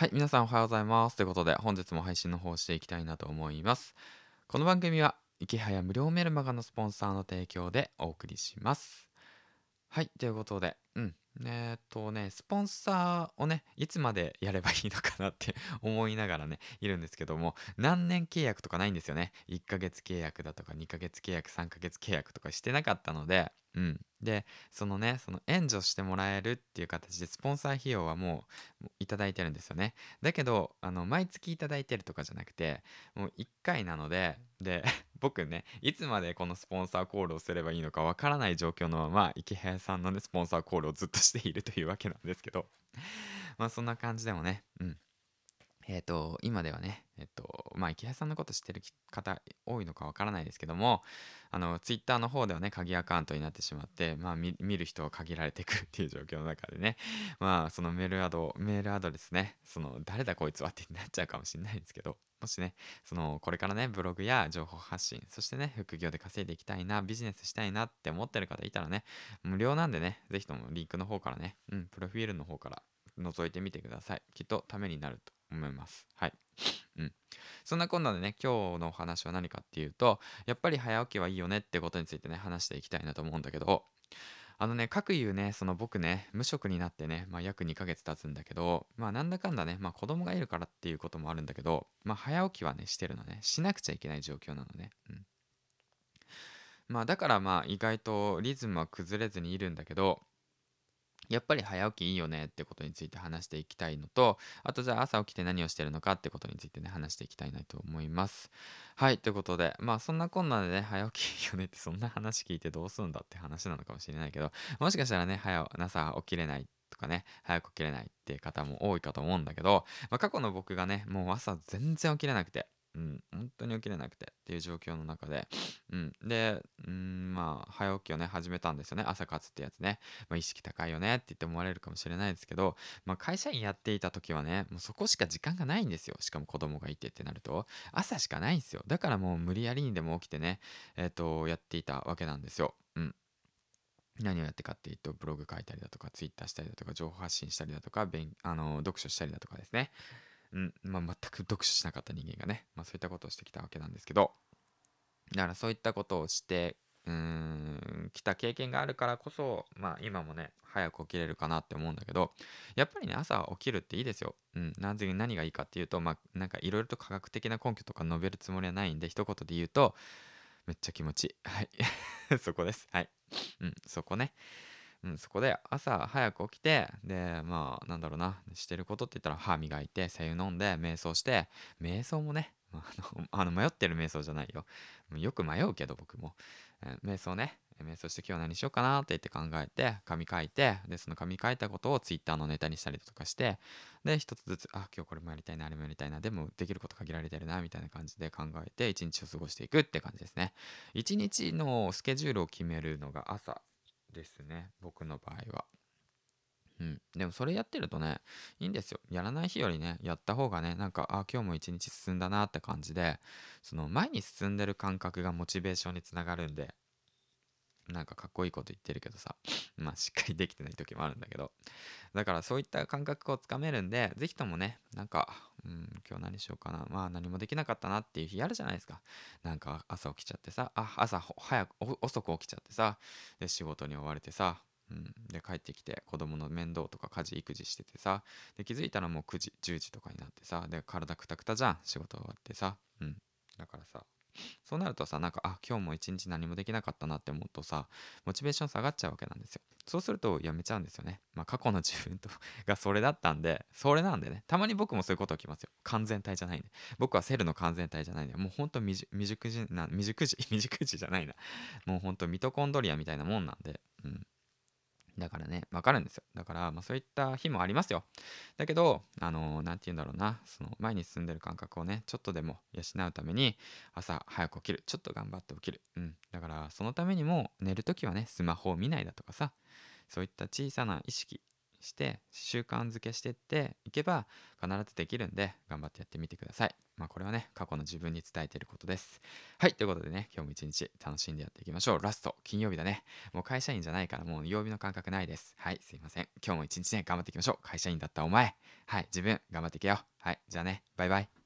はい、皆さんおはようございます。ということで、本日も配信の方をしていきたいなと思います。この番組は、池早無料メルマガのスポンサーの提供でお送りします。はい、ということで、うん。えっとね、スポンサーをね、いつまでやればいいのかなって 思いながらね、いるんですけども、何年契約とかないんですよね。1ヶ月契約だとか、2ヶ月契約、3ヶ月契約とかしてなかったので、うん。で、そのね、その援助してもらえるっていう形で、スポンサー費用はもういただいてるんですよね。だけど、あの、毎月いただいてるとかじゃなくて、もう1回なので、で、僕ね、いつまでこのスポンサーコールをすればいいのかわからない状況のまま、池早さんのね、スポンサーコールをずっとしているというわけなんですけど、まあそんな感じでもね、うん。えっ、ー、と、今ではね、えっ、と、まあ、池谷さんのこと知ってる方多いのかわからないですけども、あの、ツイッターの方ではね、鍵アカウントになってしまって、まあ、見る人は限られていくっていう状況の中でね、まあ、そのメールアド、メールアドレスね、その、誰だこいつはってなっちゃうかもしれないですけど、もしね、その、これからね、ブログや情報発信、そしてね、副業で稼いでいきたいな、ビジネスしたいなって思ってる方いたらね、無料なんでね、ぜひともリンクの方からね、うん、プロフィールの方から覗いてみてください。きっとためになると思います。はい。うん。そんなこんなでね、今日のお話は何かっていうと、やっぱり早起きはいいよねってことについてね、話していきたいなと思うんだけど、あのね、各言うね、その僕ね、無職になってね、まあ約2ヶ月経つんだけど、まあなんだかんだね、まあ子供がいるからっていうこともあるんだけど、まあ早起きはね、してるのね、しなくちゃいけない状況なのね。うん。まあだからまあ意外とリズムは崩れずにいるんだけど、やっぱり早起きいいよねってことについて話していきたいのと、あとじゃあ朝起きて何をしてるのかってことについてね、話していきたいなと思います。はい、ということで、まあそんなこんなでね、早起きいいよねってそんな話聞いてどうすんだって話なのかもしれないけど、もしかしたらね、早、朝起きれないとかね、早く起きれないっていう方も多いかと思うんだけど、まあ、過去の僕がね、もう朝全然起きれなくて、うん、本に起きれなくてっていう状況の中で、うん、で、うん、まあ、早起きをね、始めたんですよね。朝活ってやつね。まあ、意識高いよねって言って思われるかもしれないですけど、まあ、会社員やっていた時はね、もうそこしか時間がないんですよ。しかも子供がいてってなると、朝しかないんですよ。だからもう無理やりにでも起きてね、えっ、ー、と、やっていたわけなんですよ。うん。何をやってかっていうと、ブログ書いたりだとか、ツイッターしたりだとか、情報発信したりだとか、あの読書したりだとかですね。うんまあ、全く読書しなかった人間がね、まあ、そういったことをしてきたわけなんですけどだからそういったことをしてうん来た経験があるからこそ、まあ、今もね早く起きれるかなって思うんだけどやっぱりね朝起きるっていいですよ。うん、なぜ何がいいかっていうとまあなんかいろいろと科学的な根拠とか述べるつもりはないんで一言で言うとめっちゃ気持ちいい。はい そこです。はい。うん、そこね。うん、そこで朝早く起きて、で、まあ、なんだろうな、してることって言ったら歯磨いて、精油飲んで、瞑想して、瞑想もね、あの、迷ってる瞑想じゃないよ。よく迷うけど、僕も。え瞑想ね、瞑想して今日は何しようかなって言って考えて、紙書いて、で、その紙書いたことをツイッターのネタにしたりとかして、で、一つずつ、あ、今日これもやりたいな、あれもやりたいな、でもできること限られてるな、みたいな感じで考えて、一日を過ごしていくって感じですね。一日のスケジュールを決めるのが朝ですね僕の場合は。うん、でもそれやってるとねいいんですよやらない日よりねやった方がねなんかあ今日も一日進んだなって感じでその前に進んでる感覚がモチベーションにつながるんでなんかかっこいいこと言ってるけどさ まあしっかりできてない時もあるんだけど。だからそういった感覚をつかめるんで是非ともねなんかうん今日何しようかな。まあ何もできなかったなっていう日あるじゃないですか。なんか朝起きちゃってさあ朝早く遅く起きちゃってさで仕事に追われてさうん、で帰ってきて子供の面倒とか家事育児しててさで気づいたらもう9時10時とかになってさで体くたくたじゃん仕事終わってさ、うん、だからさそうなるとさなんかあ今日も一日何もできなかったなって思うとさモチベーション下がっちゃうわけなんですよ。そうするとやめちゃうんですよね。まあ過去の自分と がそれだったんでそれなんでね。たまに僕もそういうこと起きますよ。完全体じゃないんで。僕はセルの完全体じゃないんで。もうほんと未熟児な未熟児未熟児じゃないな。もうほんとミトコンドリアみたいなもんなんで。うん。だからね、わかるんですよ。だから、まあそういった日もありますよ。だけど、あのー、なんて言うんだろうな、その前に進んでる感覚をね、ちょっとでも養うために、朝早く起きる。ちょっと頑張って起きる。うん。だから、そのためにも、寝るときはね、スマホを見ないだとかさ、そういった小さな意識して習慣づけしてっていけば必ずできるんで頑張ってやってみてください。まあこれはね過去の自分に伝えていることです。はいということでね今日も一日楽しんでやっていきましょう。ラスト金曜日だね。もう会社員じゃないからもう曜日の感覚ないです。はいすいません。今日も一日ね頑張っていきましょう。会社員だったお前。はい自分頑張っていけよ。はいじゃあねバイバイ。